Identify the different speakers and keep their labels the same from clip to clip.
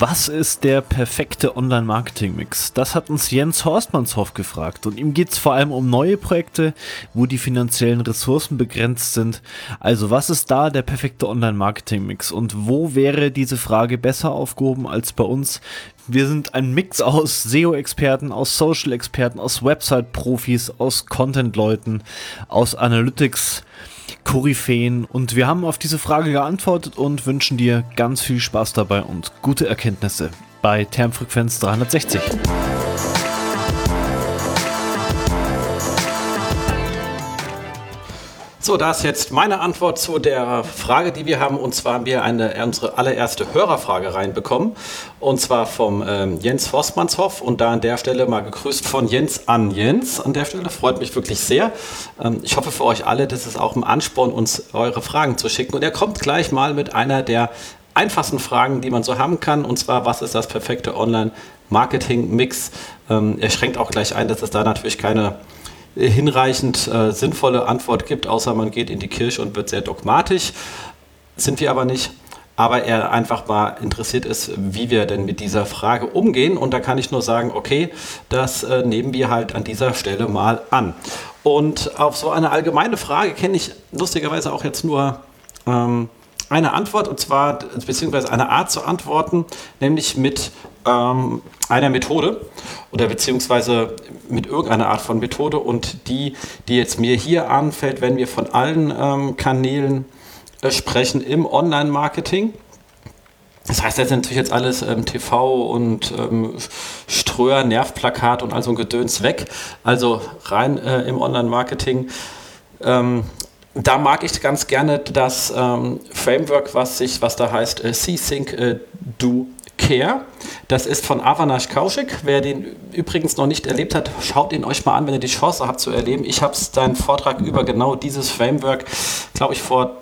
Speaker 1: Was ist der perfekte Online-Marketing-Mix? Das hat uns Jens Horstmannshoff gefragt und ihm geht es vor allem um neue Projekte, wo die finanziellen Ressourcen begrenzt sind. Also was ist da der perfekte Online-Marketing-Mix und wo wäre diese Frage besser aufgehoben als bei uns? Wir sind ein Mix aus SEO-Experten, aus Social-Experten, aus Website-Profis, aus Content-Leuten, aus Analytics. Koryphäen und wir haben auf diese Frage geantwortet und wünschen dir ganz viel Spaß dabei und gute Erkenntnisse bei Termfrequenz 360.
Speaker 2: So, da ist jetzt meine Antwort zu der Frage, die wir haben. Und zwar haben wir eine, unsere allererste Hörerfrage reinbekommen. Und zwar vom ähm, Jens Forstmannshoff. Und da an der Stelle mal gegrüßt von Jens an Jens. An der Stelle freut mich wirklich sehr. Ähm, ich hoffe für euch alle, das ist auch ein Ansporn, uns eure Fragen zu schicken. Und er kommt gleich mal mit einer der einfachsten Fragen, die man so haben kann. Und zwar, was ist das perfekte Online-Marketing-Mix? Ähm, er schränkt auch gleich ein, dass es da natürlich keine hinreichend äh, sinnvolle Antwort gibt, außer man geht in die Kirche und wird sehr dogmatisch. Sind wir aber nicht. Aber er einfach mal interessiert ist, wie wir denn mit dieser Frage umgehen. Und da kann ich nur sagen, okay, das äh, nehmen wir halt an dieser Stelle mal an. Und auf so eine allgemeine Frage kenne ich lustigerweise auch jetzt nur ähm, eine Antwort, und zwar, beziehungsweise eine Art zu antworten, nämlich mit ähm, einer Methode oder beziehungsweise mit irgendeiner Art von Methode und die, die jetzt mir hier anfällt, wenn wir von allen ähm, Kanälen äh, sprechen im Online-Marketing. Das heißt, das sind natürlich jetzt alles ähm, TV und ähm, Ströer, Nervplakat und all so ein Gedöns weg. Also rein äh, im Online-Marketing. Ähm, da mag ich ganz gerne das ähm, Framework, was sich, was da heißt, äh, C-Sync äh, Do Care. Das ist von Avanash Kaushik. Wer den übrigens noch nicht erlebt hat, schaut ihn euch mal an, wenn ihr die Chance habt zu erleben. Ich habe seinen Vortrag über genau dieses Framework, glaube ich, vor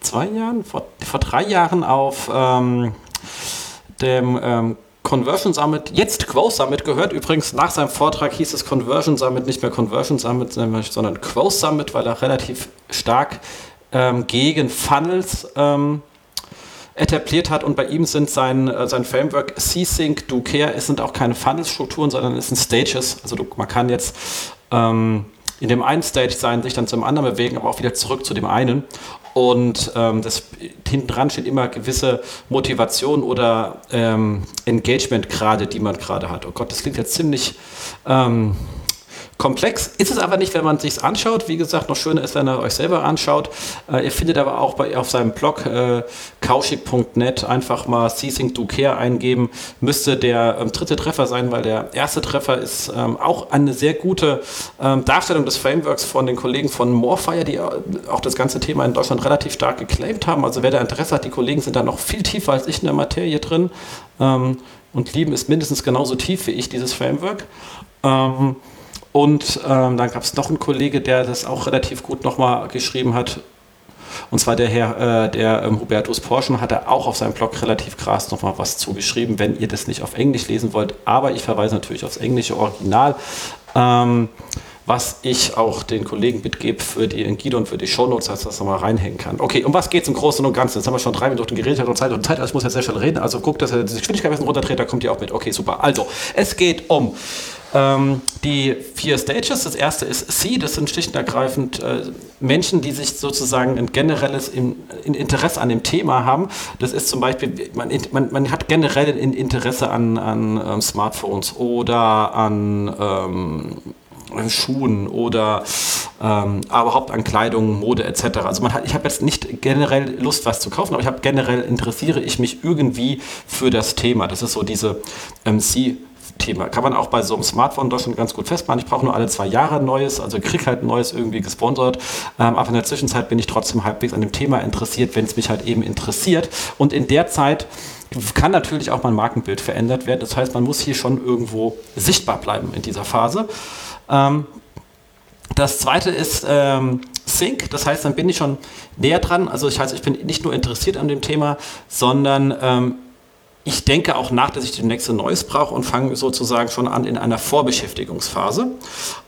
Speaker 2: zwei Jahren, vor, vor drei Jahren auf ähm, dem ähm, Conversion Summit, jetzt Quo Summit gehört. Übrigens, nach seinem Vortrag hieß es Conversion Summit, nicht mehr Conversion Summit, sondern Quo Summit, weil er relativ stark ähm, gegen Funnels ähm, etabliert hat und bei ihm sind sein, äh, sein Framework C-Sync, Do Care, es sind auch keine Funnel-Strukturen, sondern es sind Stages. Also du, man kann jetzt ähm, in dem einen Stage sein, sich dann zum anderen bewegen, aber auch wieder zurück zu dem einen. Und ähm, das hinten dran steht immer gewisse Motivation oder ähm, Engagement-Grade, die man gerade hat. Oh Gott, das klingt jetzt ziemlich ähm, Komplex ist es aber nicht, wenn man es sich anschaut. Wie gesagt, noch schöner ist, wenn ihr euch selber anschaut. Äh, ihr findet aber auch bei, auf seinem Blog äh, kauschig.net einfach mal Ceasing to Care eingeben. Müsste der ähm, dritte Treffer sein, weil der erste Treffer ist ähm, auch eine sehr gute ähm, Darstellung des Frameworks von den Kollegen von Morefire, die äh, auch das ganze Thema in Deutschland relativ stark geclaimt haben. Also wer da Interesse hat, die Kollegen sind da noch viel tiefer als ich in der Materie drin ähm, und lieben es mindestens genauso tief wie ich, dieses Framework. Ähm, und ähm, dann gab es noch einen Kollege, der das auch relativ gut nochmal geschrieben hat. Und zwar der Herr, äh, der ähm, Hubertus Porschen, hat er auch auf seinem Blog relativ krass nochmal was zugeschrieben, wenn ihr das nicht auf Englisch lesen wollt. Aber ich verweise natürlich aufs englische Original. Ähm, was ich auch den Kollegen mitgebe für die Guido und für die Shownotes, dass das nochmal reinhängen kann. Okay, um was geht es im Großen und Ganzen? Jetzt haben wir schon drei Minuten geredet und Zeit und Zeit, also ich muss jetzt sehr schnell reden. Also guckt, dass er die Geschwindigkeit ein bisschen runterdreht, da kommt ihr auch mit. Okay, super. Also, es geht um ähm, die vier Stages, das erste ist C, das sind schlicht und ergreifend äh, Menschen, die sich sozusagen ein generelles in, in Interesse an dem Thema haben. Das ist zum Beispiel, man, man, man hat generell ein Interesse an, an ähm, Smartphones oder an ähm, Schuhen oder ähm, überhaupt an Kleidung, Mode etc. Also man hat, ich habe jetzt nicht generell Lust, was zu kaufen, aber ich habe generell interessiere ich mich irgendwie für das Thema. Das ist so diese ähm, C- Thema. Kann man auch bei so einem Smartphone in Deutschland ganz gut festmachen. Ich brauche nur alle zwei Jahre ein neues, also krieg halt ein neues irgendwie gesponsert. Ähm, aber in der Zwischenzeit bin ich trotzdem halbwegs an dem Thema interessiert, wenn es mich halt eben interessiert. Und in der Zeit kann natürlich auch mein Markenbild verändert werden. Das heißt, man muss hier schon irgendwo sichtbar bleiben in dieser Phase. Ähm, das zweite ist ähm, Sync, das heißt, dann bin ich schon näher dran. Also ich heißt, ich bin nicht nur interessiert an dem Thema, sondern ähm, ich denke auch nach, dass ich demnächst ein neues brauche und fange sozusagen schon an in einer Vorbeschäftigungsphase.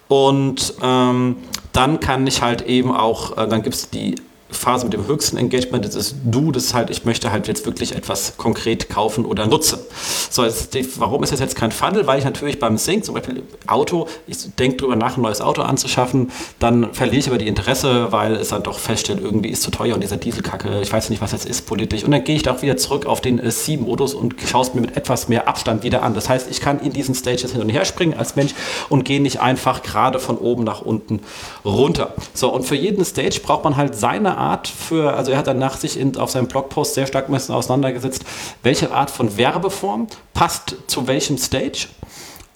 Speaker 2: Und ähm, dann kann ich halt eben auch, äh, dann gibt es die Phase mit dem höchsten Engagement, das ist du, das ist halt, ich möchte halt jetzt wirklich etwas konkret kaufen oder nutzen. So, die, warum ist das jetzt kein Funnel? Weil ich natürlich beim Sync, zum Beispiel Auto, ich denke darüber nach, ein neues Auto anzuschaffen, dann verliere ich aber die Interesse, weil es dann doch feststellt, irgendwie ist zu teuer und dieser Dieselkacke, ich weiß nicht, was jetzt ist politisch. Und dann gehe ich doch wieder zurück auf den äh, C-Modus und schaue es mir mit etwas mehr Abstand wieder an. Das heißt, ich kann in diesen Stages hin und her springen als Mensch und gehe nicht einfach gerade von oben nach unten runter. So, und für jeden Stage braucht man halt seine Art für, also er hat danach sich in, auf seinem Blogpost sehr stark mit auseinandergesetzt, welche Art von Werbeform passt zu welchem Stage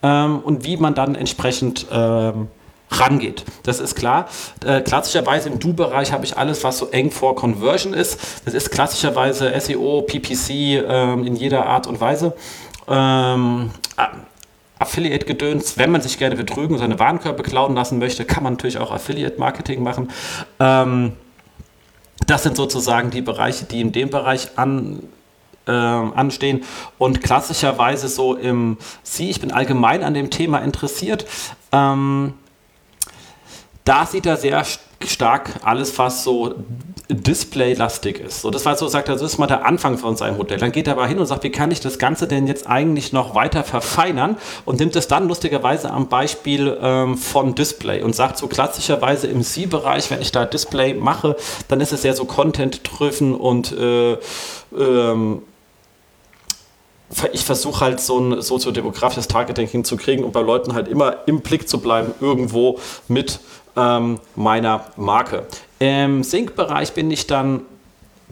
Speaker 2: ähm, und wie man dann entsprechend ähm, rangeht. Das ist klar. Äh, klassischerweise im Do-Bereich habe ich alles, was so eng vor Conversion ist. Das ist klassischerweise SEO, PPC ähm, in jeder Art und Weise. Ähm, Affiliate-Gedöns, wenn man sich gerne betrügen und seine Warenkörbe klauen lassen möchte, kann man natürlich auch Affiliate-Marketing machen. Ähm, das sind sozusagen die Bereiche, die in dem Bereich an, äh, anstehen. Und klassischerweise so im Sie, ich bin allgemein an dem Thema interessiert. Ähm, da sieht er sehr stark alles, was so Display-lastig ist. So, das war so, sagt er, das ist mal der Anfang von seinem Modell. Dann geht er aber hin und sagt, wie kann ich das Ganze denn jetzt eigentlich noch weiter verfeinern und nimmt es dann lustigerweise am Beispiel ähm, von Display und sagt so klassischerweise im C-Bereich, wenn ich da Display mache, dann ist es sehr so Content-driven und äh, ähm, ich versuche halt so ein soziodemografisches Targeting hinzukriegen und bei Leuten halt immer im Blick zu bleiben, irgendwo mit ähm, meiner Marke. Im Sync-Bereich bin ich dann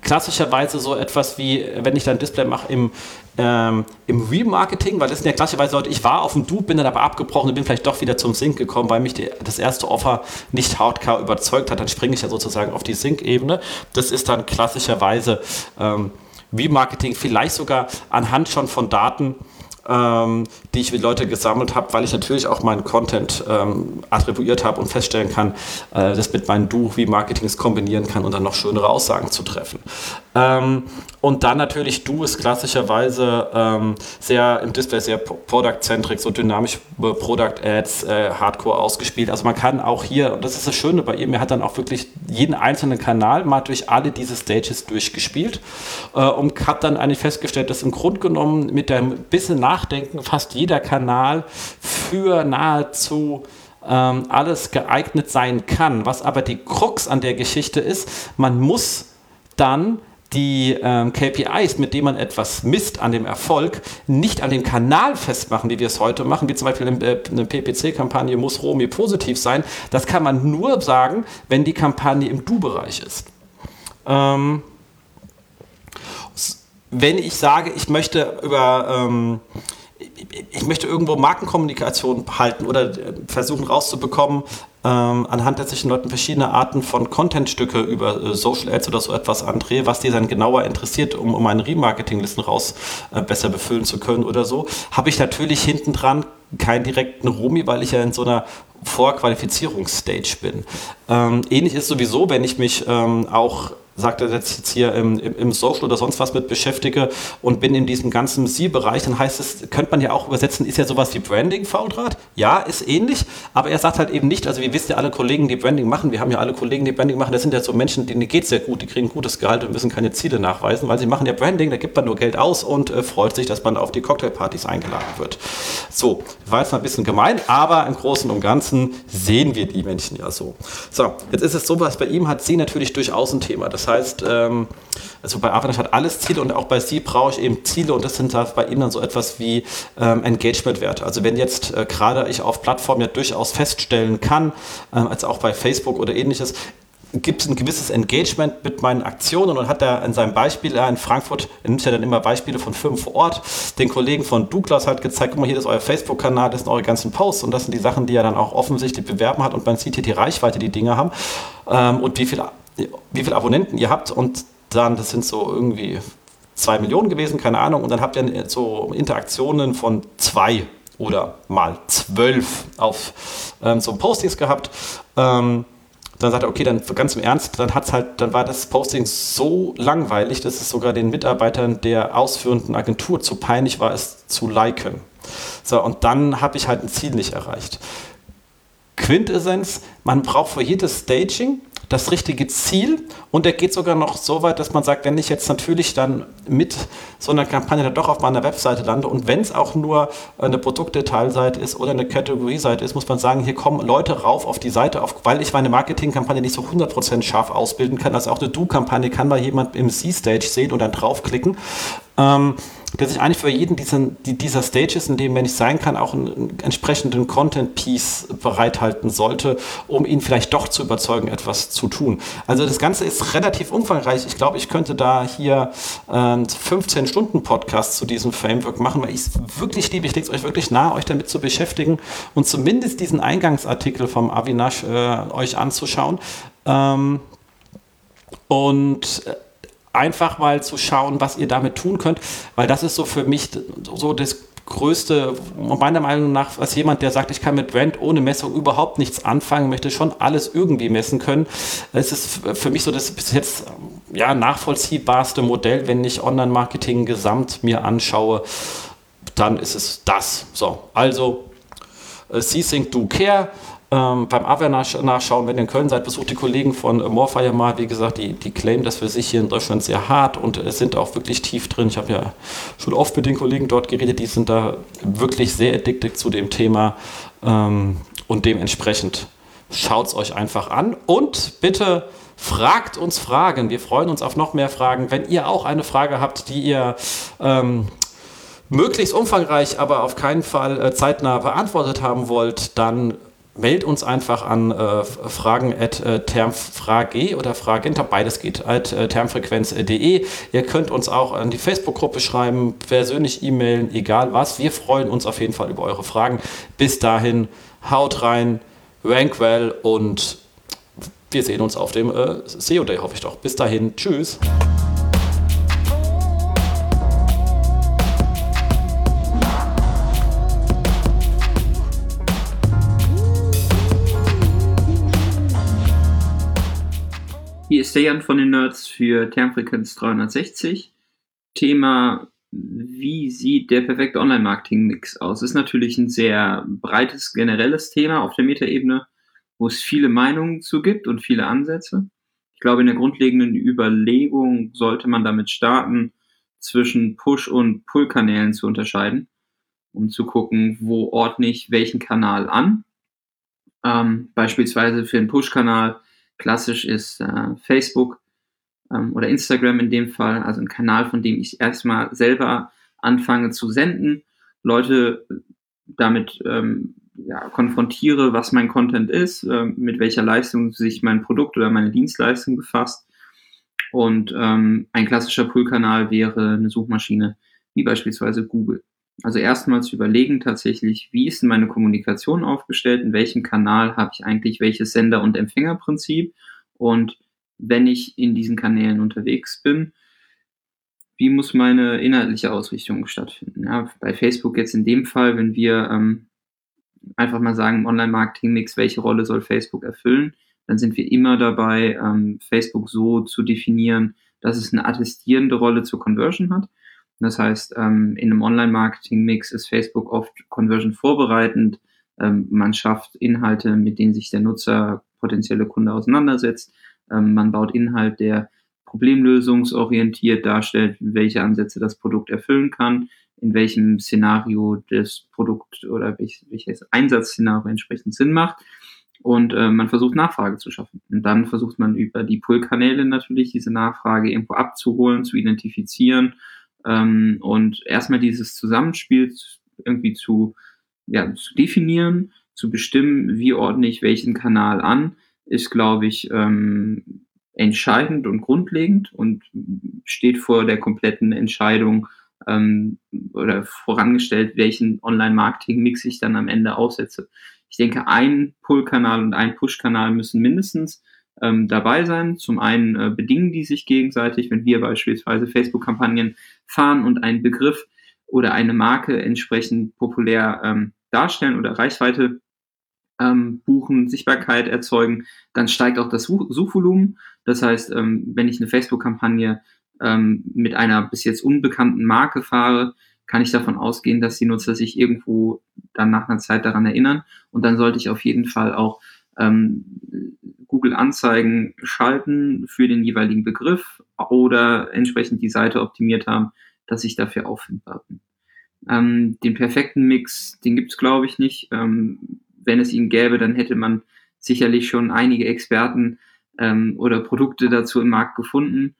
Speaker 2: klassischerweise so etwas wie, wenn ich dann Display mache im, ähm, im Remarketing, weil das sind ja klassischerweise Leute, ich war auf dem Du, bin dann aber abgebrochen und bin vielleicht doch wieder zum Sync gekommen, weil mich die, das erste Offer nicht hardcore überzeugt hat, dann springe ich ja sozusagen auf die Sync-Ebene. Das ist dann klassischerweise ähm, Remarketing, vielleicht sogar anhand schon von Daten, ähm, die ich mit Leute gesammelt habe, weil ich natürlich auch meinen Content ähm, attribuiert habe und feststellen kann, äh, das mit meinen Do wie Marketings kombinieren kann und dann noch schönere Aussagen zu treffen. Ähm, und dann natürlich Du ist klassischerweise ähm, sehr im Display sehr Product-centric, so dynamisch äh, Product Ads, äh, Hardcore ausgespielt. Also man kann auch hier, und das ist das Schöne bei ihm, er hat dann auch wirklich jeden einzelnen Kanal mal durch alle diese Stages durchgespielt äh, und hat dann eigentlich festgestellt, dass im Grunde genommen mit dem bisschen Nachdenken fast jeder Kanal für nahezu ähm, alles geeignet sein kann. Was aber die Krux an der Geschichte ist, man muss dann die ähm, KPIs, mit denen man etwas misst an dem Erfolg, nicht an dem Kanal festmachen, wie wir es heute machen, wie zum Beispiel eine PPC-Kampagne muss Romi positiv sein. Das kann man nur sagen, wenn die Kampagne im Du-Bereich ist. Ähm, wenn ich sage, ich möchte über ähm, ich möchte irgendwo Markenkommunikation halten oder äh, versuchen rauszubekommen, ähm, anhand der zwischen Leuten verschiedene Arten von Contentstücke über äh, Social Ads oder so etwas andrehe, was die dann genauer interessiert, um, um meine Remarketing-Listen raus äh, besser befüllen zu können oder so, habe ich natürlich hinten dran keinen direkten Romi, weil ich ja in so einer Vorqualifizierungsstage bin. Ähm, ähnlich ist sowieso, wenn ich mich ähm, auch sagt er jetzt hier im, im, Social oder sonst was mit beschäftige und bin in diesem ganzen Sie-Bereich, dann heißt es, könnte man ja auch übersetzen, ist ja sowas wie Branding Fauldraht? Ja, ist ähnlich, aber er sagt halt eben nicht, also wie wisst ihr alle Kollegen, die Branding machen, wir haben ja alle Kollegen, die Branding machen, das sind ja so Menschen, denen geht es sehr gut, die kriegen gutes Gehalt und müssen keine Ziele nachweisen, weil sie machen ja Branding, da gibt man nur Geld aus und äh, freut sich, dass man auf die Cocktailpartys eingeladen wird. So, war jetzt mal ein bisschen gemein, aber im Großen und Ganzen sehen wir die Menschen ja so. So, jetzt ist es so, was bei ihm hat sie natürlich durchaus ein Thema. Das heißt, ähm, also bei Avalanche hat alles Ziele und auch bei Sie brauche ich eben Ziele und das sind bei Ihnen dann so etwas wie ähm, Engagement-Werte. Also wenn jetzt äh, gerade ich auf Plattformen ja durchaus feststellen kann, äh, als auch bei Facebook oder ähnliches, gibt es ein gewisses Engagement mit meinen Aktionen und hat er in seinem Beispiel in Frankfurt, er nimmt ja dann immer Beispiele von Firmen vor Ort, den Kollegen von Douglas hat gezeigt, guck mal, hier ist euer Facebook-Kanal, das sind eure ganzen Posts und das sind die Sachen, die er dann auch offensichtlich bewerben hat und man sieht hier die Reichweite, die Dinge haben ähm, und wie viel wie viele Abonnenten ihr habt und dann, das sind so irgendwie zwei Millionen gewesen, keine Ahnung, und dann habt ihr so Interaktionen von zwei oder mal zwölf auf ähm, so Postings gehabt. Ähm, dann sagt er, okay, dann ganz im Ernst, dann hat's halt, dann war das Posting so langweilig, dass es sogar den Mitarbeitern der ausführenden Agentur zu peinlich war, es zu liken. So, und dann habe ich halt ein Ziel nicht erreicht. Quintessenz, man braucht für jedes Staging das richtige Ziel und er geht sogar noch so weit, dass man sagt, wenn ich jetzt natürlich dann mit so einer Kampagne dann doch auf meiner Webseite lande und wenn es auch nur eine Produktdetailseite ist oder eine Kategorieseite ist, muss man sagen, hier kommen Leute rauf auf die Seite, auf, weil ich meine Marketingkampagne nicht so 100% scharf ausbilden kann. Also auch eine Do-Kampagne kann mal jemand im C-Stage sehen und dann draufklicken. Ähm, dass ich eigentlich für jeden diesen, die, dieser Stages, in dem, wenn ich sein kann, auch einen, entsprechenden Content-Piece bereithalten sollte, um ihn vielleicht doch zu überzeugen, etwas zu tun. Also das Ganze ist relativ umfangreich. Ich glaube, ich könnte da hier äh, 15-Stunden-Podcast zu diesem Framework machen, weil ich es wirklich liebe. Ich lege es euch wirklich nahe, euch damit zu beschäftigen und zumindest diesen Eingangsartikel vom Avinash äh, euch anzuschauen. Ähm, und äh, einfach mal zu schauen, was ihr damit tun könnt, weil das ist so für mich so das größte, meiner Meinung nach, als jemand, der sagt, ich kann mit Brand ohne Messung überhaupt nichts anfangen, möchte schon alles irgendwie messen können. Es ist für mich so das bis jetzt ja, nachvollziehbarste Modell, wenn ich Online-Marketing gesamt mir anschaue, dann ist es das. So, also äh, C-Sync Do Care ähm, beim Abwehr nachschauen, wenn ihr in Köln seid, besucht die Kollegen von äh, Morfire mal. Wie gesagt, die, die claimen das für sich hier in Deutschland sehr hart und äh, sind auch wirklich tief drin. Ich habe ja schon oft mit den Kollegen dort geredet, die sind da wirklich sehr addicted zu dem Thema ähm, und dementsprechend schaut es euch einfach an und bitte fragt uns Fragen. Wir freuen uns auf noch mehr Fragen. Wenn ihr auch eine Frage habt, die ihr ähm, möglichst umfangreich, aber auf keinen Fall äh, zeitnah beantwortet haben wollt, dann Meld uns einfach an äh, fragen at äh, termfrage oder fragen, beides geht, at äh, termfrequenz.de. Ihr könnt uns auch an die Facebook-Gruppe schreiben, persönlich e-mailen, egal was. Wir freuen uns auf jeden Fall über eure Fragen. Bis dahin, haut rein, rank well und wir sehen uns auf dem äh, SEO Day, hoffe ich doch. Bis dahin, tschüss.
Speaker 3: Jan von den Nerds für Termfrequenz 360. Thema, wie sieht der perfekte Online-Marketing-Mix aus? Ist natürlich ein sehr breites, generelles Thema auf der Metaebene, wo es viele Meinungen zu gibt und viele Ansätze. Ich glaube, in der grundlegenden Überlegung sollte man damit starten, zwischen Push- und Pull-Kanälen zu unterscheiden, um zu gucken, wo ordne ich welchen Kanal an. Ähm, beispielsweise für einen Push-Kanal Klassisch ist äh, Facebook ähm, oder Instagram in dem Fall, also ein Kanal, von dem ich erstmal selber anfange zu senden, Leute damit ähm, ja, konfrontiere, was mein Content ist, äh, mit welcher Leistung sich mein Produkt oder meine Dienstleistung befasst. Und ähm, ein klassischer Pull-Kanal wäre eine Suchmaschine wie beispielsweise Google. Also erstmal zu überlegen tatsächlich, wie ist denn meine Kommunikation aufgestellt, in welchem Kanal habe ich eigentlich welches Sender- und Empfängerprinzip und wenn ich in diesen Kanälen unterwegs bin, wie muss meine inhaltliche Ausrichtung stattfinden? Ja, bei Facebook jetzt in dem Fall, wenn wir ähm, einfach mal sagen, Online-Marketing-Mix, welche Rolle soll Facebook erfüllen, dann sind wir immer dabei, ähm, Facebook so zu definieren, dass es eine attestierende Rolle zur Conversion hat. Das heißt, ähm, in einem Online-Marketing-Mix ist Facebook oft Conversion vorbereitend. Ähm, man schafft Inhalte, mit denen sich der Nutzer, potenzielle Kunde auseinandersetzt. Ähm, man baut Inhalt, der problemlösungsorientiert darstellt, welche Ansätze das Produkt erfüllen kann, in welchem Szenario das Produkt oder welches, welches Einsatzszenario entsprechend Sinn macht. Und äh, man versucht Nachfrage zu schaffen. Und dann versucht man über die Pull-Kanäle natürlich diese Nachfrage irgendwo abzuholen, zu identifizieren ähm, und erstmal dieses Zusammenspiel irgendwie zu, ja, zu definieren, zu bestimmen, wie ordne ich welchen Kanal an, ist, glaube ich, ähm, entscheidend und grundlegend und steht vor der kompletten Entscheidung ähm, oder vorangestellt, welchen Online-Marketing-Mix ich dann am Ende aussetze. Ich denke, ein Pull-Kanal und ein Push-Kanal müssen mindestens ähm, dabei sein. Zum einen äh, bedingen die sich gegenseitig, wenn wir beispielsweise Facebook-Kampagnen fahren und einen Begriff oder eine Marke entsprechend populär ähm, darstellen oder Reichweite ähm, buchen, Sichtbarkeit erzeugen, dann steigt auch das Suchvolumen. Das heißt, ähm, wenn ich eine Facebook-Kampagne ähm, mit einer bis jetzt unbekannten Marke fahre, kann ich davon ausgehen, dass die Nutzer sich irgendwo dann nach einer Zeit daran erinnern. Und dann sollte ich auf jeden Fall auch ähm, Google Anzeigen schalten für den jeweiligen Begriff oder entsprechend die Seite optimiert haben, dass sich dafür auffindbar bin. Ähm, den perfekten Mix, den gibt es, glaube ich, nicht. Ähm, wenn es ihn gäbe, dann hätte man sicherlich schon einige Experten ähm, oder Produkte dazu im Markt gefunden.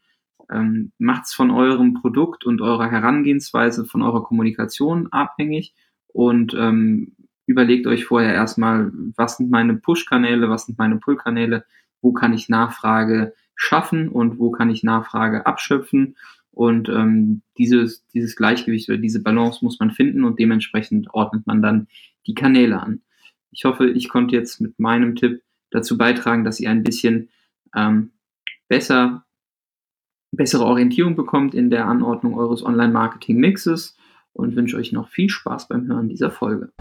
Speaker 3: Ähm, Macht es von eurem Produkt und eurer Herangehensweise, von eurer Kommunikation abhängig und ähm, überlegt euch vorher erstmal, was sind meine Push-Kanäle, was sind meine Pull-Kanäle, wo kann ich Nachfrage schaffen und wo kann ich Nachfrage abschöpfen. Und ähm, dieses, dieses Gleichgewicht oder diese Balance muss man finden und dementsprechend ordnet man dann die Kanäle an. Ich hoffe, ich konnte jetzt mit meinem Tipp dazu beitragen, dass ihr ein bisschen ähm, besser, bessere Orientierung bekommt in der Anordnung eures Online-Marketing-Mixes und wünsche euch noch viel Spaß beim Hören dieser Folge.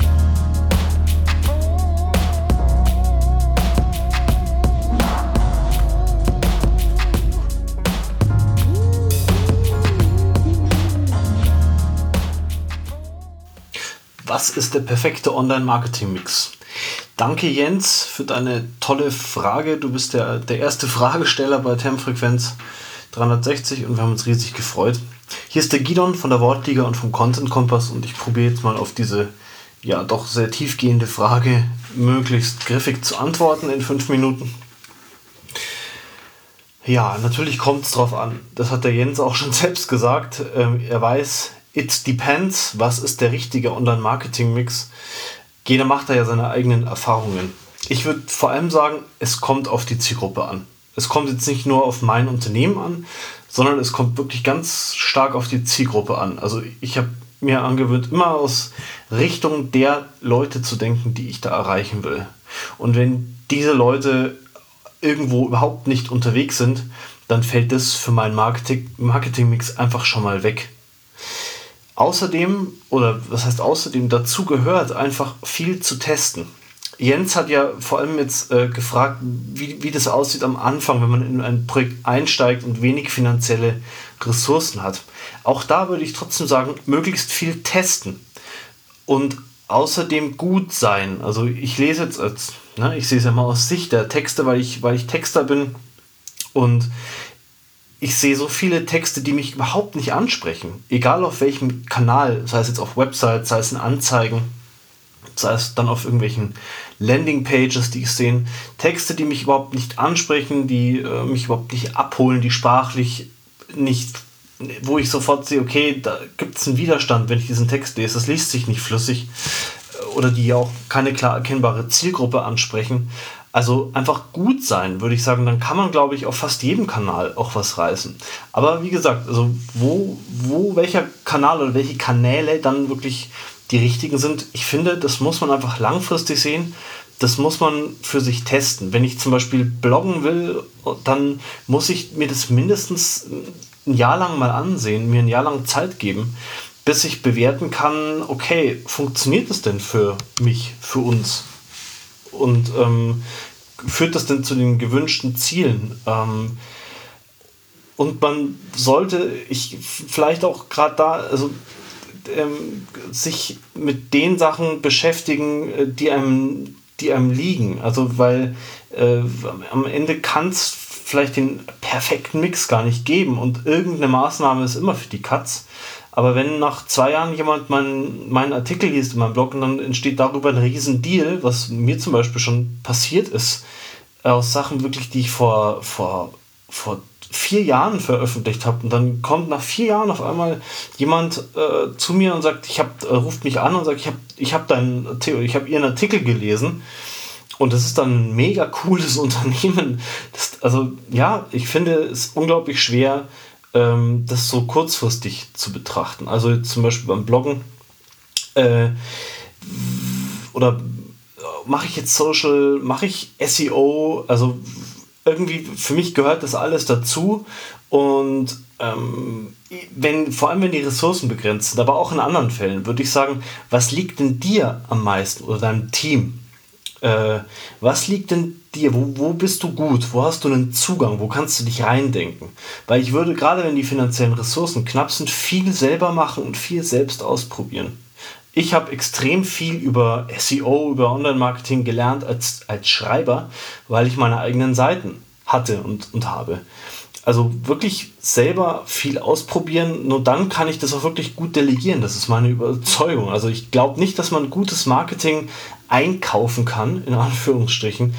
Speaker 1: Was ist der perfekte Online-Marketing-Mix? Danke Jens für deine tolle Frage. Du bist der, der erste Fragesteller bei Termfrequenz 360 und wir haben uns riesig gefreut. Hier ist der Gidon von der Wortliga und vom Content Kompass und ich probiere jetzt mal auf diese ja doch sehr tiefgehende Frage möglichst griffig zu antworten in fünf Minuten. Ja, natürlich kommt es drauf an. Das hat der Jens auch schon selbst gesagt. Ähm, er weiß, it depends, was ist der richtige Online-Marketing-Mix. Jeder macht da ja seine eigenen Erfahrungen. Ich würde vor allem sagen, es kommt auf die Zielgruppe an. Es kommt jetzt nicht nur auf mein Unternehmen an, sondern es kommt wirklich ganz stark auf die Zielgruppe an. Also ich habe mir angewöhnt, immer aus Richtung der Leute zu denken, die ich da erreichen will. Und wenn diese Leute irgendwo überhaupt nicht unterwegs sind, dann fällt das für meinen Marketing, Marketingmix einfach schon mal weg. Außerdem, oder was heißt außerdem, dazu gehört einfach viel zu testen. Jens hat ja vor allem jetzt äh, gefragt, wie, wie das aussieht am Anfang, wenn man in ein Projekt einsteigt und wenig finanzielle Ressourcen hat. Auch da würde ich trotzdem sagen, möglichst viel testen und außerdem gut sein. Also ich lese jetzt, als, ne, ich sehe es ja mal aus Sicht der Texte, weil ich, weil ich Texter bin und ich sehe so viele Texte, die mich überhaupt nicht ansprechen. Egal auf welchem Kanal, sei es jetzt auf Websites, sei es in Anzeigen, sei es dann auf irgendwelchen Landingpages, die ich sehe. Texte, die mich überhaupt nicht ansprechen, die äh, mich überhaupt nicht abholen, die sprachlich nicht, wo ich sofort sehe, okay, da gibt es einen Widerstand, wenn ich diesen Text lese. Das liest sich nicht flüssig. Äh, oder die auch keine klar erkennbare Zielgruppe ansprechen. Also einfach gut sein, würde ich sagen, dann kann man, glaube ich, auf fast jedem Kanal auch was reißen. Aber wie gesagt, also wo, wo welcher Kanal oder welche Kanäle dann wirklich die richtigen sind, ich finde, das muss man einfach langfristig sehen. Das muss man für sich testen. Wenn ich zum Beispiel bloggen will, dann muss ich mir das mindestens ein Jahr lang mal ansehen, mir ein Jahr lang Zeit geben, bis ich bewerten kann, okay, funktioniert das denn für mich, für uns? Und ähm, führt das denn zu den gewünschten Zielen? Ähm, und man sollte, ich vielleicht auch gerade da, also ähm, sich mit den Sachen beschäftigen, äh, die einem, die einem liegen. Also weil äh, am Ende kann es vielleicht den perfekten Mix gar nicht geben und irgendeine Maßnahme ist immer für die Katz. Aber wenn nach zwei Jahren jemand meinen, Artikel liest in meinem Blog und dann entsteht darüber ein riesen Deal, was mir zum Beispiel schon passiert ist, aus Sachen wirklich, die ich vor, vor, vor vier Jahren veröffentlicht habe und dann kommt nach vier Jahren auf einmal jemand äh, zu mir und sagt, ich hab, äh, ruft mich an und sagt, ich habe ich hab deinen ich habe ihren Artikel gelesen und das ist dann ein mega cooles Unternehmen. Das, also ja, ich finde es unglaublich schwer, ähm, das so kurzfristig zu betrachten. Also zum Beispiel beim Bloggen äh, oder mache ich jetzt Social, mache ich SEO, also irgendwie für mich gehört das alles dazu und ähm, wenn, vor allem wenn die Ressourcen begrenzt sind, aber auch in anderen Fällen, würde ich sagen, was liegt denn dir am meisten oder deinem Team? Äh, was liegt denn dir? Wo, wo bist du gut? Wo hast du einen Zugang? Wo kannst du dich reindenken? Weil ich würde gerade, wenn die finanziellen Ressourcen knapp sind, viel selber machen und viel selbst ausprobieren. ich habe extrem viel über SEO, über Online-Marketing gelernt als, als Schreiber, weil ich meine eigenen Seiten hatte und, und habe. Also wirklich selber viel ausprobieren, nur dann kann ich das auch wirklich gut delegieren. Das ist meine Überzeugung. Also ich glaube nicht, dass man gutes Marketing einkaufen kann, in Anführungsstrichen,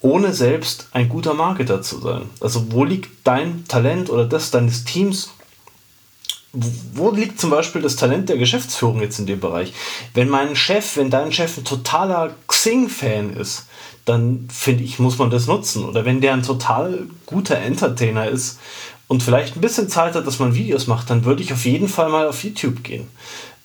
Speaker 1: ohne selbst ein guter Marketer zu sein. Also wo liegt dein Talent oder das deines Teams wo liegt zum Beispiel das Talent der Geschäftsführung jetzt in dem Bereich? Wenn mein Chef, wenn dein Chef ein totaler Xing-Fan ist, dann finde ich, muss man das nutzen. Oder wenn der ein total guter Entertainer ist und vielleicht ein bisschen Zeit hat, dass man Videos macht, dann würde ich auf jeden Fall mal auf YouTube gehen.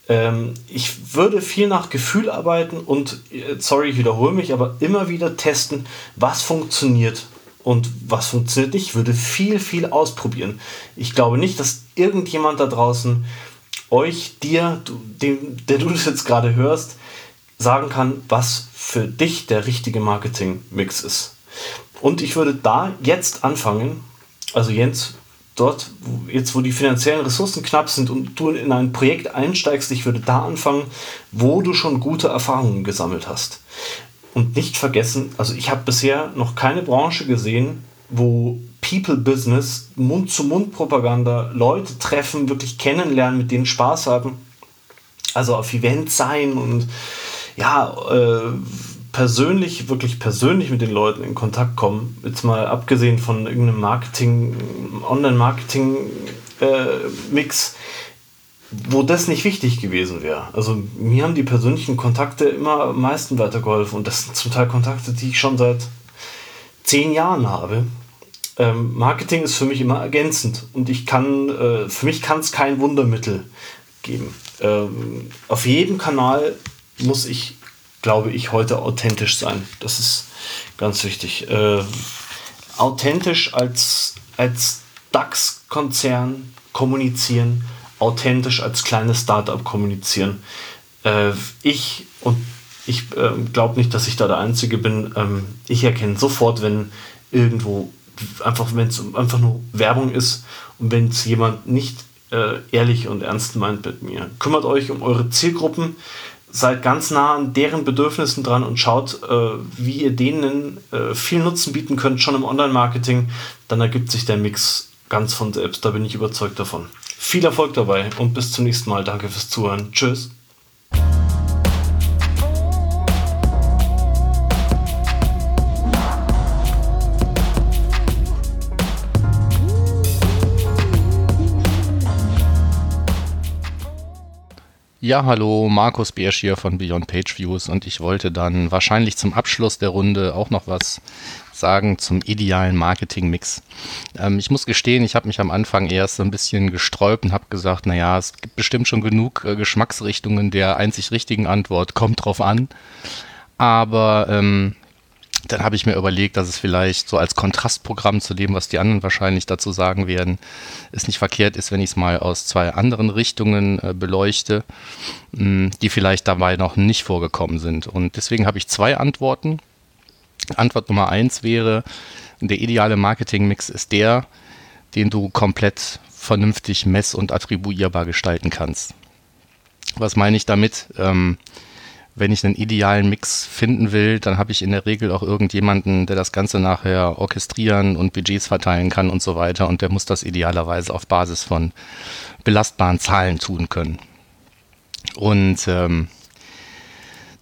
Speaker 1: Ähm, ich würde viel nach Gefühl arbeiten und, äh, sorry, ich wiederhole mich, aber immer wieder testen, was funktioniert und was funktioniert nicht. Ich würde viel, viel ausprobieren. Ich glaube nicht, dass irgendjemand da draußen euch, dir, du, dem, der du das jetzt gerade hörst, sagen kann, was für dich der richtige Marketing-Mix ist. Und ich würde da jetzt anfangen, also Jens, dort, wo, jetzt wo die finanziellen Ressourcen knapp sind und du in ein Projekt einsteigst, ich würde da anfangen, wo du schon gute Erfahrungen gesammelt hast. Und nicht vergessen, also ich habe bisher noch keine Branche gesehen, wo People Business, Mund-zu-Mund-Propaganda, Leute treffen, wirklich kennenlernen, mit denen Spaß haben. Also auf Events sein und ja, äh, persönlich, wirklich persönlich mit den Leuten in Kontakt kommen. Jetzt mal abgesehen von irgendeinem Marketing, Online-Marketing-Mix. Äh, wo das nicht wichtig gewesen wäre. Also mir haben die persönlichen Kontakte immer am meisten weitergeholfen und das sind zum Teil Kontakte, die ich schon seit zehn Jahren habe. Ähm, Marketing ist für mich immer ergänzend und ich kann, äh, für mich kann es kein Wundermittel geben. Ähm, auf jedem Kanal muss ich, glaube ich, heute authentisch sein. Das ist ganz wichtig. Äh, authentisch als, als DAX-Konzern kommunizieren authentisch als kleines Startup kommunizieren. Äh, ich und ich äh, glaube nicht, dass ich da der Einzige bin. Ähm, ich erkenne sofort, wenn irgendwo einfach, wenn es einfach nur Werbung ist und wenn es jemand nicht äh, ehrlich und ernst meint mit mir. Kümmert euch um eure Zielgruppen, seid ganz nah an deren Bedürfnissen dran und schaut, äh, wie ihr denen äh, viel Nutzen bieten könnt, schon im Online-Marketing. Dann ergibt sich der Mix ganz von selbst. Da bin ich überzeugt davon. Viel Erfolg dabei und bis zum nächsten Mal. Danke fürs Zuhören. Tschüss.
Speaker 4: Ja, hallo, Markus Biersch hier von Beyond Page Views und ich wollte dann wahrscheinlich zum Abschluss der Runde auch noch was sagen zum idealen Marketing-Mix. Ähm, ich muss gestehen, ich habe mich am Anfang erst ein bisschen gesträubt und habe gesagt, naja, es gibt bestimmt schon genug äh, Geschmacksrichtungen der einzig richtigen Antwort, kommt drauf an. Aber ähm, dann habe ich mir überlegt, dass es vielleicht so als Kontrastprogramm zu dem, was die anderen wahrscheinlich dazu sagen werden, es nicht verkehrt ist, wenn ich es mal aus zwei anderen Richtungen äh, beleuchte, mh, hm, die vielleicht dabei noch nicht vorgekommen sind. Und deswegen habe ich zwei Antworten. Antwort Nummer eins wäre, der ideale Marketingmix ist der, den du komplett vernünftig mess- und attribuierbar gestalten kannst. Was meine ich damit? Ähm, wenn ich einen idealen Mix finden will, dann habe ich in der Regel auch irgendjemanden, der das Ganze nachher orchestrieren und Budgets verteilen kann und so weiter. Und der muss das idealerweise auf Basis von belastbaren Zahlen tun können. Und ähm,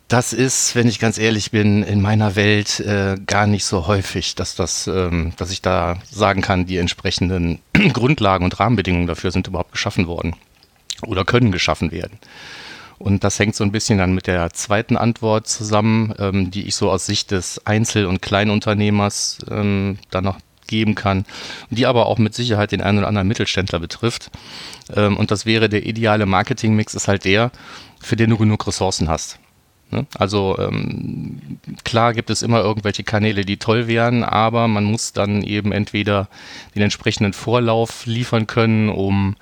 Speaker 4: das ist, wenn ich ganz ehrlich bin, in meiner Welt äh, gar nicht so häufig, dass das, ähm, dass ich da sagen kann, die entsprechenden Grundlagen und Rahmenbedingungen dafür sind überhaupt geschaffen worden oder können geschaffen werden. Und das hängt so ein bisschen dann mit der zweiten Antwort zusammen, ähm, die ich so aus Sicht des Einzel- und Kleinunternehmers ähm, dann noch geben kann, die aber auch mit Sicherheit den einen oder anderen Mittelständler betrifft. Ähm, und das wäre der ideale Marketingmix ist halt der, für den du genug Ressourcen hast. Ne? Also ähm, klar gibt es immer irgendwelche Kanäle, die toll wären, aber man muss dann eben entweder den entsprechenden Vorlauf liefern können, um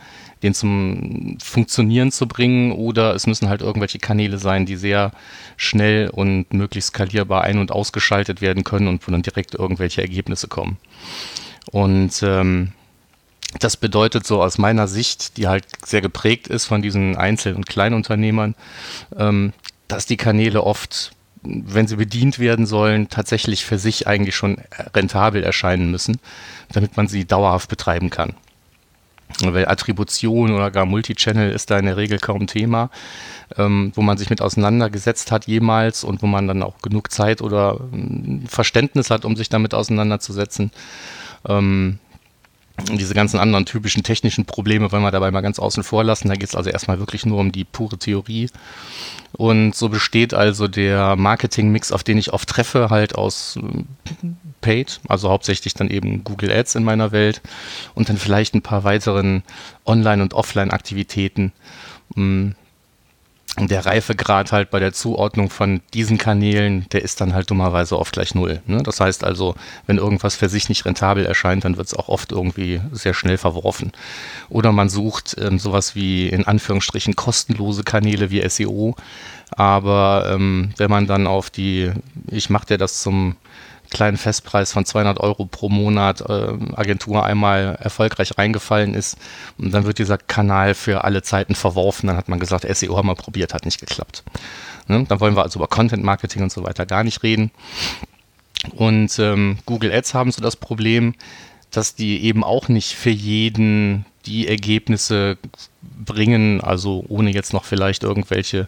Speaker 4: den zum Funktionieren zu bringen, oder es müssen halt irgendwelche Kanäle sein, die sehr schnell und möglichst skalierbar ein- und ausgeschaltet werden können und wo dann direkt irgendwelche Ergebnisse kommen. Und ähm, Das bedeutet so aus meiner Sicht, die halt sehr geprägt ist von diesen Einzel- und Kleinunternehmern, ähm, dass die Kanäle oft, wenn sie bedient werden sollen, tatsächlich für sich eigentlich schon rentabel erscheinen müssen, damit man sie dauerhaft betreiben kann. Weil Attribution oder gar Multichannel ist da in der Regel kaum Thema, ähm, wo man sich mit auseinandergesetzt hat jemals und wo man dann auch genug Zeit oder äh, Verständnis hat, um sich damit auseinanderzusetzen. Ähm, diese ganzen anderen typischen technischen Probleme wollen wir dabei mal ganz außen vor lassen. Da geht es also erstmal wirklich nur um die pure Theorie. Und so besteht also der Marketing-Mix, auf den ich oft treffe, halt aus äh, Paid, also hauptsächlich dann eben Google Ads in meiner Welt und dann vielleicht ein paar weiteren Online- und Offline-Aktivitäten. Der Reifegrad halt bei der Zuordnung von diesen Kanälen, der ist dann halt dummerweise oft gleich null. Ne? Das heißt also, wenn irgendwas für sich nicht rentabel erscheint, dann wird es auch oft irgendwie sehr schnell verworfen. Oder man sucht ähm, sowas wie in Anführungsstrichen kostenlose Kanäle wie SEO. Aber ähm, wenn man dann auf die, ich mache dir das zum kleinen Festpreis von 200 Euro pro Monat äh, Agentur einmal erfolgreich reingefallen ist. Und dann wird dieser Kanal für alle Zeiten verworfen. Dann hat man gesagt, SEO haben wir probiert, hat nicht geklappt. Ne? Dann wollen wir also über Content Marketing und so weiter gar nicht reden. Und ähm, Google Ads haben so das Problem, dass die eben auch nicht für jeden die Ergebnisse bringen, also ohne jetzt noch vielleicht irgendwelche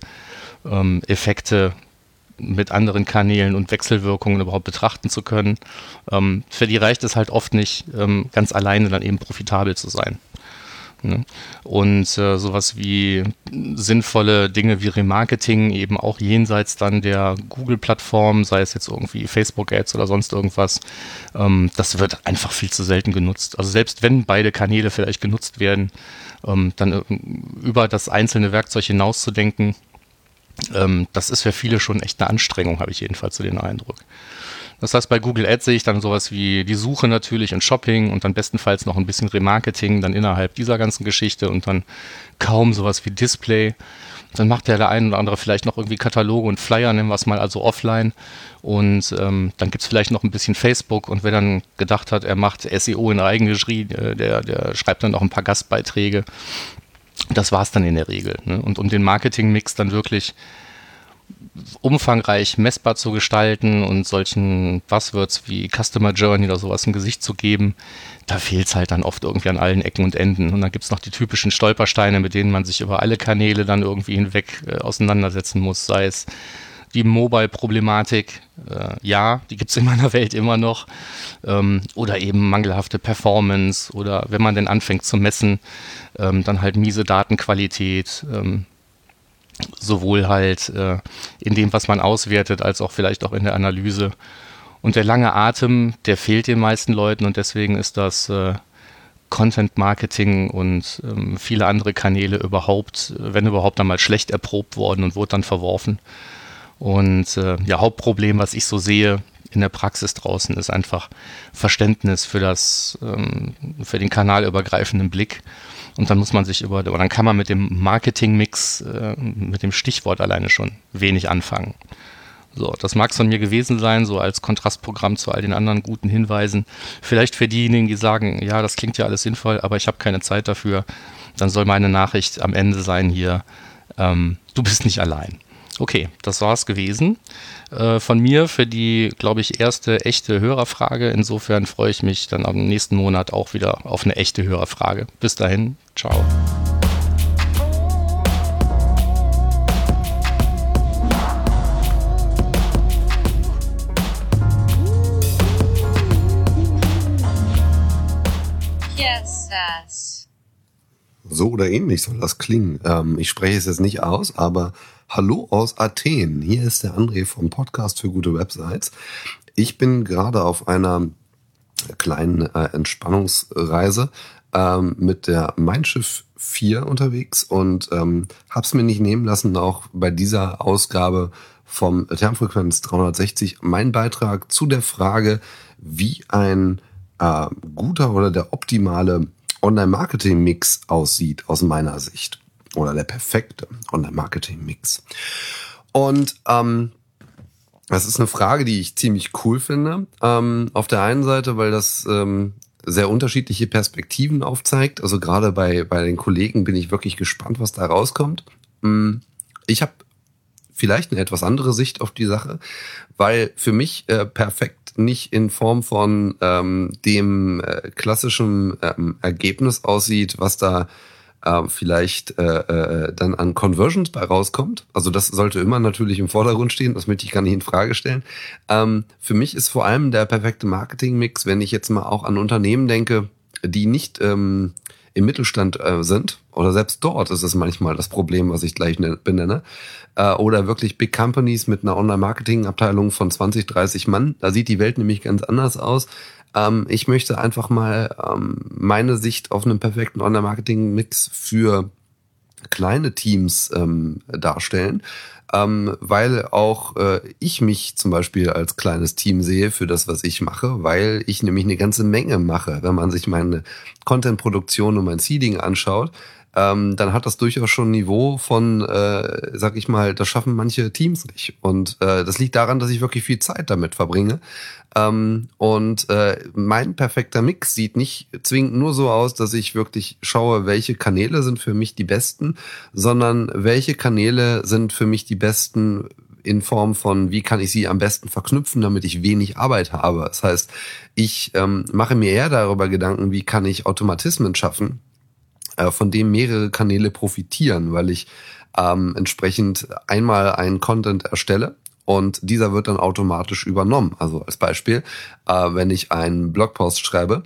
Speaker 4: ähm, Effekte mit anderen Kanälen und Wechselwirkungen überhaupt betrachten zu können. Ähm, für die reicht es halt oft nicht, ähm, ganz alleine dann eben profitabel zu sein. Ne? Und äh, sowas wie sinnvolle Dinge wie Remarketing eben auch jenseits dann der Google-Plattform, sei es jetzt irgendwie Facebook-Ads oder sonst irgendwas, ähm, das wird einfach viel zu selten genutzt. Also selbst wenn beide Kanäle vielleicht genutzt werden, ähm, dann äh, über das einzelne Werkzeug hinauszudenken, ähm, das ist für viele schon echt eine Anstrengung, habe ich jedenfalls so den Eindruck. Das heißt, bei Google Ads sehe ich dann sowas wie die Suche natürlich und Shopping und dann bestenfalls noch ein bisschen Remarketing dann innerhalb dieser ganzen Geschichte und dann kaum sowas wie Display. Dann macht der ein oder andere vielleicht noch irgendwie Kataloge und Flyer, nennen wir es mal also offline. Und ähm, dann gibt es vielleicht noch ein bisschen Facebook und wer dann gedacht hat, er macht SEO in Eigenregie, äh, der, der schreibt dann noch ein paar Gastbeiträge das war es dann in der Regel. Ne? Und um den Marketingmix dann wirklich umfangreich messbar zu gestalten und solchen Buzzwords wie Customer Journey oder sowas ein Gesicht zu geben, da fehlt es halt dann oft irgendwie an allen Ecken und Enden. Und dann gibt es noch die typischen Stolpersteine, mit denen man sich über alle Kanäle dann irgendwie hinweg äh, auseinandersetzen muss, sei es die Mobile-Problematik, äh, ja, die gibt es in meiner Welt immer noch. Ähm, oder eben mangelhafte Performance oder wenn man denn anfängt zu messen, ähm, dann halt miese Datenqualität. Ähm, sowohl halt äh, in dem, was man auswertet, als auch vielleicht auch in der Analyse. Und der lange Atem, der fehlt den meisten Leuten und deswegen ist das äh, Content Marketing und ähm, viele andere Kanäle überhaupt, wenn überhaupt einmal schlecht erprobt worden und wurde dann verworfen. Und äh, ja, Hauptproblem, was ich so sehe in der Praxis draußen, ist einfach Verständnis für das, ähm, für den kanalübergreifenden Blick. Und dann muss man sich über, oder dann kann man mit dem Marketingmix, äh, mit dem Stichwort alleine schon wenig anfangen. So, das mag es von mir gewesen sein, so als Kontrastprogramm zu all den anderen guten Hinweisen. Vielleicht für diejenigen, die sagen, ja, das klingt ja alles sinnvoll, aber ich habe keine Zeit dafür, dann soll meine Nachricht am Ende sein hier, ähm, du bist nicht allein. Okay, das war's gewesen äh, von mir für die, glaube ich, erste echte Hörerfrage. Insofern freue ich mich dann am nächsten Monat auch wieder auf eine echte Hörerfrage. Bis dahin, ciao.
Speaker 5: So oder ähnlich soll das klingen. Ähm, ich spreche es jetzt nicht aus, aber Hallo aus Athen. Hier ist der André vom Podcast für gute Websites. Ich bin gerade auf einer kleinen äh, Entspannungsreise ähm, mit der Mein Schiff 4 unterwegs und ähm, habe es mir nicht nehmen lassen, auch bei dieser Ausgabe vom Termfrequenz 360 mein Beitrag zu der Frage, wie ein äh, guter oder der optimale Online-Marketing-Mix aussieht aus meiner Sicht oder der perfekte Online-Marketing-Mix. Und ähm, das ist eine Frage, die ich ziemlich cool finde. Ähm, auf der einen Seite, weil das ähm, sehr unterschiedliche Perspektiven aufzeigt. Also gerade bei, bei den Kollegen bin ich wirklich gespannt, was da rauskommt. Hm, ich habe vielleicht eine etwas andere Sicht auf die Sache, weil für mich äh, perfekt nicht in Form von ähm, dem äh, klassischen ähm, Ergebnis aussieht, was da äh, vielleicht äh, äh, dann an Conversions bei rauskommt. Also das sollte immer natürlich im Vordergrund stehen, das möchte ich gar nicht in Frage stellen. Ähm, für mich ist vor allem der perfekte Marketingmix, wenn ich jetzt mal auch an Unternehmen denke, die nicht ähm, im Mittelstand äh, sind, oder selbst dort ist es manchmal das Problem, was ich gleich ne, benenne, äh, oder wirklich Big Companies mit einer Online-Marketing-Abteilung von 20, 30 Mann, da sieht die Welt nämlich ganz anders aus. Ähm, ich möchte einfach mal ähm, meine Sicht auf einen perfekten Online-Marketing-Mix für kleine Teams ähm, darstellen ähm, weil auch äh, ich mich zum Beispiel als kleines Team sehe für das, was ich mache, weil ich nämlich eine ganze Menge mache. Wenn man sich meine Content-Produktion und mein Seeding anschaut, ähm, dann hat das durchaus schon ein Niveau von, äh, sag ich mal, das schaffen manche Teams nicht. Und äh, das liegt daran, dass ich wirklich viel Zeit damit verbringe. Ähm, und äh, mein perfekter Mix sieht nicht zwingend nur so aus, dass ich wirklich schaue, welche Kanäle sind für mich die besten, sondern welche Kanäle sind für mich die besten in Form von, wie kann ich sie am besten verknüpfen, damit ich wenig Arbeit habe. Das heißt, ich ähm, mache mir eher darüber Gedanken, wie kann ich Automatismen schaffen, äh, von dem mehrere Kanäle profitieren, weil ich ähm, entsprechend einmal einen Content erstelle und dieser wird dann automatisch übernommen. Also als Beispiel, äh, wenn ich einen Blogpost schreibe,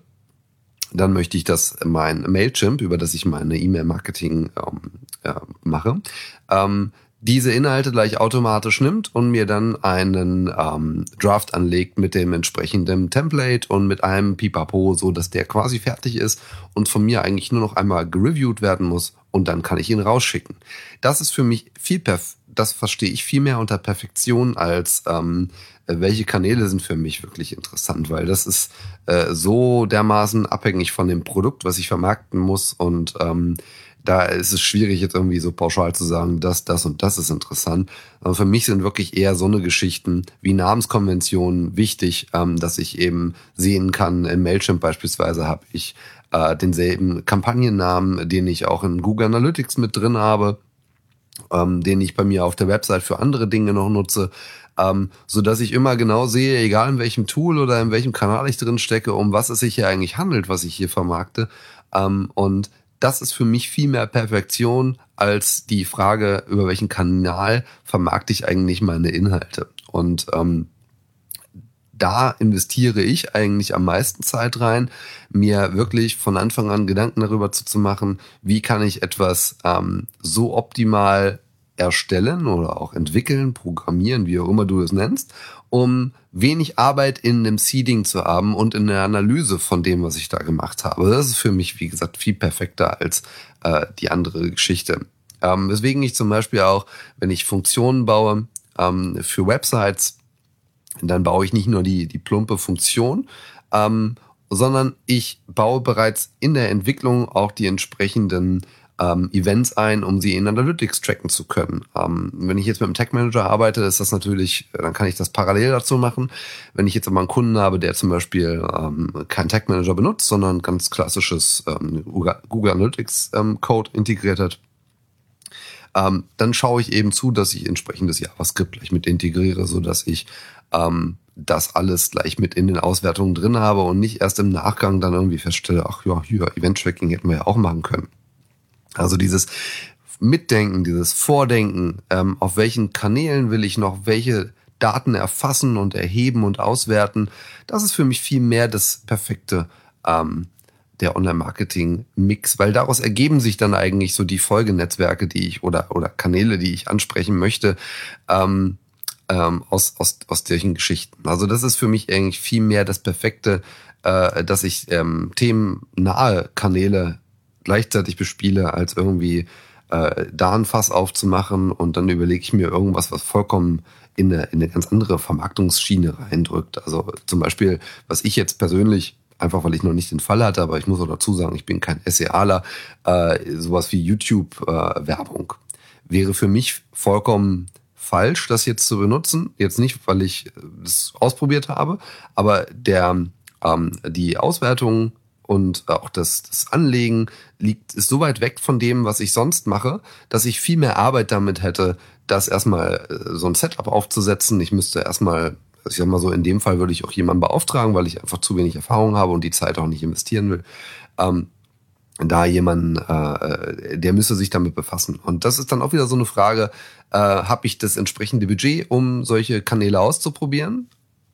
Speaker 5: dann möchte ich, dass mein Mailchimp, über das ich meine E-Mail-Marketing ähm, äh, mache, ähm, diese Inhalte gleich automatisch nimmt und mir dann einen ähm, Draft anlegt mit dem entsprechenden Template und mit einem Pipapo, so dass der quasi fertig ist und von mir eigentlich nur noch einmal gereviewt werden muss und dann kann ich ihn rausschicken. Das ist für mich viel perf das verstehe ich viel mehr unter Perfektion als ähm, welche Kanäle sind für mich wirklich interessant, weil das ist äh, so dermaßen abhängig von dem Produkt, was ich vermarkten muss und ähm, da ist es schwierig, jetzt irgendwie so pauschal zu sagen, das, das und das ist interessant. Aber für mich sind wirklich eher so eine Geschichten wie Namenskonventionen wichtig, ähm, dass ich eben sehen kann, in Mailchimp beispielsweise habe ich äh, denselben Kampagnennamen, den ich auch in Google Analytics mit drin habe, ähm, den ich bei mir auf der Website für andere Dinge noch nutze. Ähm, so dass ich immer genau sehe, egal in welchem Tool oder in welchem Kanal ich drin stecke, um was es sich hier eigentlich handelt, was ich hier vermarkte. Ähm, und das ist für mich viel mehr Perfektion als die Frage, über welchen Kanal vermarkte ich eigentlich meine Inhalte. Und ähm, da investiere ich eigentlich am meisten Zeit rein, mir wirklich von Anfang an Gedanken darüber zu, zu machen, wie kann ich etwas ähm, so optimal erstellen oder auch entwickeln, programmieren, wie auch immer du es nennst, um wenig Arbeit in dem Seeding zu haben und in der Analyse von dem, was ich da gemacht habe. Das ist für mich, wie gesagt, viel perfekter als äh, die andere Geschichte. Ähm, weswegen ich zum Beispiel auch, wenn ich Funktionen baue ähm, für Websites, dann baue ich nicht nur die, die plumpe Funktion, ähm, sondern ich baue bereits in der Entwicklung auch die entsprechenden ähm, Events ein, um sie in Analytics tracken zu können. Ähm, wenn ich jetzt mit einem Tag Manager arbeite, ist das natürlich, dann kann ich das parallel dazu machen. Wenn ich jetzt aber einen Kunden habe, der zum Beispiel ähm, keinen Tag Manager benutzt, sondern ganz klassisches ähm, Google Analytics ähm, Code integriert hat, ähm, dann schaue ich eben zu, dass ich entsprechendes JavaScript gleich mit integriere, so dass ich ähm, das alles gleich mit in den Auswertungen drin habe und nicht erst im Nachgang dann irgendwie feststelle, ach ja, hier, Event-Tracking hätten wir ja auch machen können. Also dieses Mitdenken, dieses Vordenken, ähm, auf welchen Kanälen will ich noch welche Daten erfassen und erheben und auswerten, das ist für mich viel mehr das perfekte ähm, der Online-Marketing-Mix, weil daraus ergeben sich dann eigentlich so die Folgenetzwerke, die ich oder oder Kanäle, die ich ansprechen möchte, ähm, ähm, aus aus aus solchen Geschichten. Also das ist für mich eigentlich viel mehr das perfekte, äh, dass ich ähm, themennahe Kanäle gleichzeitig bespiele, als irgendwie äh, da ein Fass aufzumachen und dann überlege ich mir irgendwas, was vollkommen in eine, in eine ganz andere Vermarktungsschiene reindrückt. Also zum Beispiel, was ich jetzt persönlich einfach weil ich noch nicht den Fall hatte, aber ich muss auch dazu sagen, ich bin kein SEAler, äh, sowas wie YouTube-Werbung äh, wäre für mich vollkommen falsch, das jetzt zu benutzen. Jetzt nicht, weil ich das ausprobiert habe, aber der ähm, die Auswertung und auch das, das Anlegen liegt, ist so weit weg von dem, was ich sonst mache, dass ich viel mehr Arbeit damit hätte, das erstmal äh, so ein Setup aufzusetzen. Ich müsste erstmal, ich sag mal so, in dem Fall würde ich auch jemanden beauftragen, weil ich einfach zu wenig Erfahrung habe und die Zeit auch nicht investieren will. Ähm, da jemanden, äh, der müsste sich damit befassen. Und das ist dann auch wieder so eine Frage, äh, habe ich das entsprechende Budget, um solche Kanäle auszuprobieren?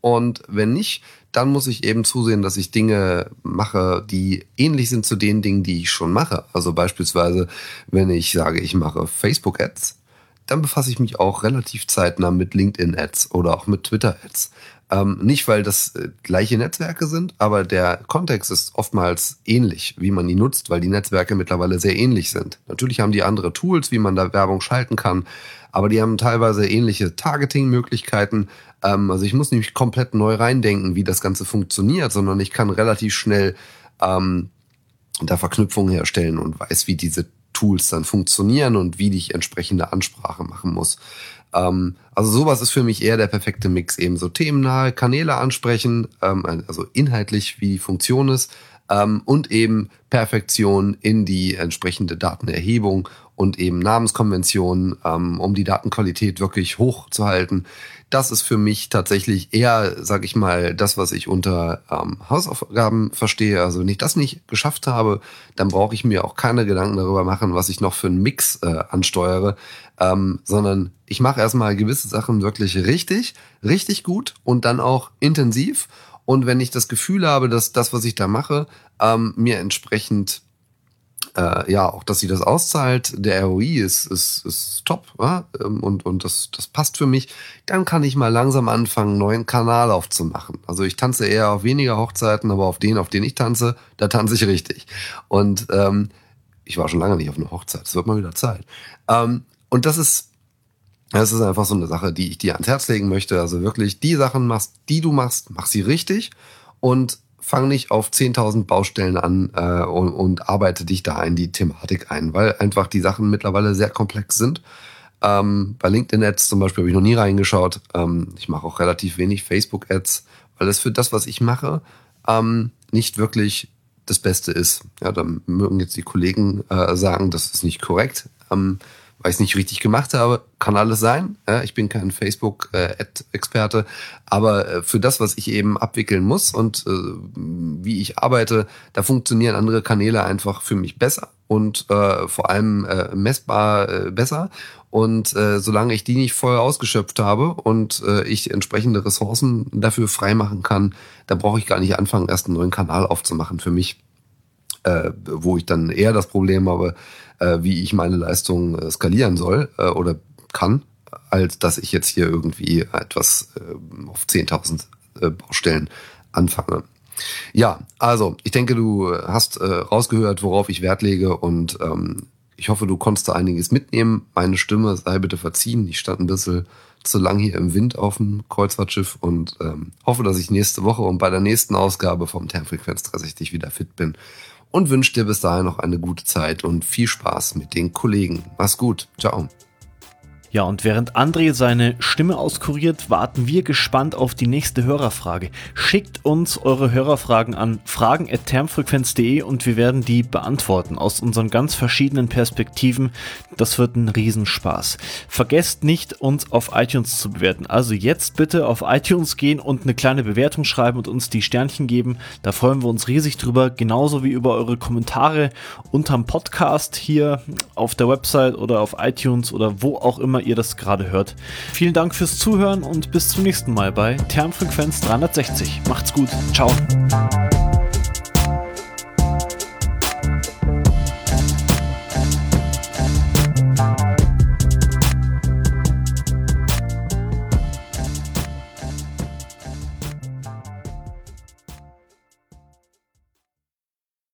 Speaker 5: Und wenn nicht, dann muss ich eben zusehen, dass ich Dinge mache, die ähnlich sind zu den Dingen, die ich schon mache. Also beispielsweise, wenn ich sage, ich mache Facebook-Ads, dann befasse ich mich auch relativ zeitnah mit LinkedIn-Ads oder auch mit Twitter-Ads. Ähm, nicht, weil das äh, gleiche Netzwerke sind, aber der Kontext ist oftmals ähnlich, wie man die nutzt, weil die Netzwerke mittlerweile sehr ähnlich sind. Natürlich haben die andere Tools, wie man da Werbung schalten kann, aber die haben teilweise ähnliche Targeting-Möglichkeiten. Ähm, also ich muss nicht komplett neu reindenken, wie das Ganze funktioniert, sondern ich kann relativ schnell ähm, da Verknüpfungen herstellen und weiß, wie diese Tools dann funktionieren und wie ich entsprechende Ansprache machen muss. Ähm, also sowas ist für mich eher der perfekte Mix, eben so themennahe Kanäle ansprechen, ähm, also inhaltlich, wie die Funktion ist, ähm, und eben Perfektion in die entsprechende Datenerhebung und eben Namenskonventionen, ähm, um die Datenqualität wirklich hoch zu halten. Das ist für mich tatsächlich eher, sag ich mal, das, was ich unter ähm, Hausaufgaben verstehe. Also wenn ich das nicht geschafft habe, dann brauche ich mir auch keine Gedanken darüber machen, was ich noch für einen Mix äh, ansteuere, ähm, sondern ich mache erstmal gewisse Sachen wirklich richtig, richtig gut und dann auch intensiv. Und wenn ich das Gefühl habe, dass das, was ich da mache, ähm, mir entsprechend äh, ja, auch dass sie das auszahlt, der ROI ist, ist, ist top ja? Ähm, und, und das, das passt für mich, dann kann ich mal langsam anfangen, einen neuen Kanal aufzumachen. Also ich tanze eher auf weniger Hochzeiten, aber auf den, auf den ich tanze, da tanze ich richtig. Und ähm, ich war schon lange nicht auf einer Hochzeit, es wird mal wieder Zeit. Ähm, und das ist, das ist einfach so eine Sache, die ich dir ans Herz legen möchte. Also wirklich die Sachen machst, die du machst, mach sie richtig und fang nicht auf 10.000 Baustellen an äh, und, und arbeite dich da in die Thematik ein, weil einfach die Sachen mittlerweile sehr komplex sind. Ähm, bei LinkedIn-Ads zum Beispiel habe ich noch nie reingeschaut. Ähm, ich mache auch relativ wenig Facebook-Ads, weil das für das, was ich mache, ähm, nicht wirklich das Beste ist. Ja, da mögen jetzt die Kollegen äh, sagen, das ist nicht korrekt. Weil ich es nicht richtig gemacht habe. Kann alles sein. Ja, ich bin kein Facebook-Ad-Experte, aber äh, für das, was ich eben abwickeln muss und äh, wie ich arbeite, da funktionieren andere Kanäle einfach für mich besser und äh, vor allem äh, messbar äh, besser. Und äh, solange ich die nicht voll ausgeschöpft habe und äh, ich entsprechende Ressourcen dafür freimachen kann, da brauche ich gar nicht anfangen, erst einen neuen Kanal aufzumachen für mich, äh, wo ich dann eher das Problem habe, äh, wie ich meine Leistung äh, skalieren soll äh, oder kann, als dass ich jetzt hier irgendwie etwas äh, auf 10.000 äh, Baustellen anfange. Ja, also ich denke, du hast äh, rausgehört, worauf ich Wert lege und ähm, ich hoffe, du konntest da einiges mitnehmen. Meine Stimme sei bitte verziehen. Ich stand ein bisschen zu lang hier im Wind auf dem Kreuzfahrtschiff und ähm, hoffe, dass ich nächste Woche und bei der nächsten Ausgabe vom Termfrequenz 360 wieder fit bin und wünsche dir bis dahin noch eine gute Zeit und viel Spaß mit den Kollegen. Mach's gut. Ciao.
Speaker 1: Ja, und während André seine Stimme auskuriert, warten wir gespannt auf die nächste Hörerfrage. Schickt uns eure Hörerfragen an fragen.termfrequenz.de und wir werden die beantworten aus unseren ganz verschiedenen Perspektiven. Das wird ein Riesenspaß. Vergesst nicht, uns auf iTunes zu bewerten. Also jetzt bitte auf iTunes gehen und eine kleine Bewertung schreiben und uns die Sternchen geben. Da freuen wir uns riesig drüber. Genauso wie über eure Kommentare unterm Podcast hier auf der Website oder auf iTunes oder wo auch immer ihr das gerade hört. Vielen Dank fürs Zuhören und bis zum nächsten Mal bei Termfrequenz 360. Macht's gut. Ciao.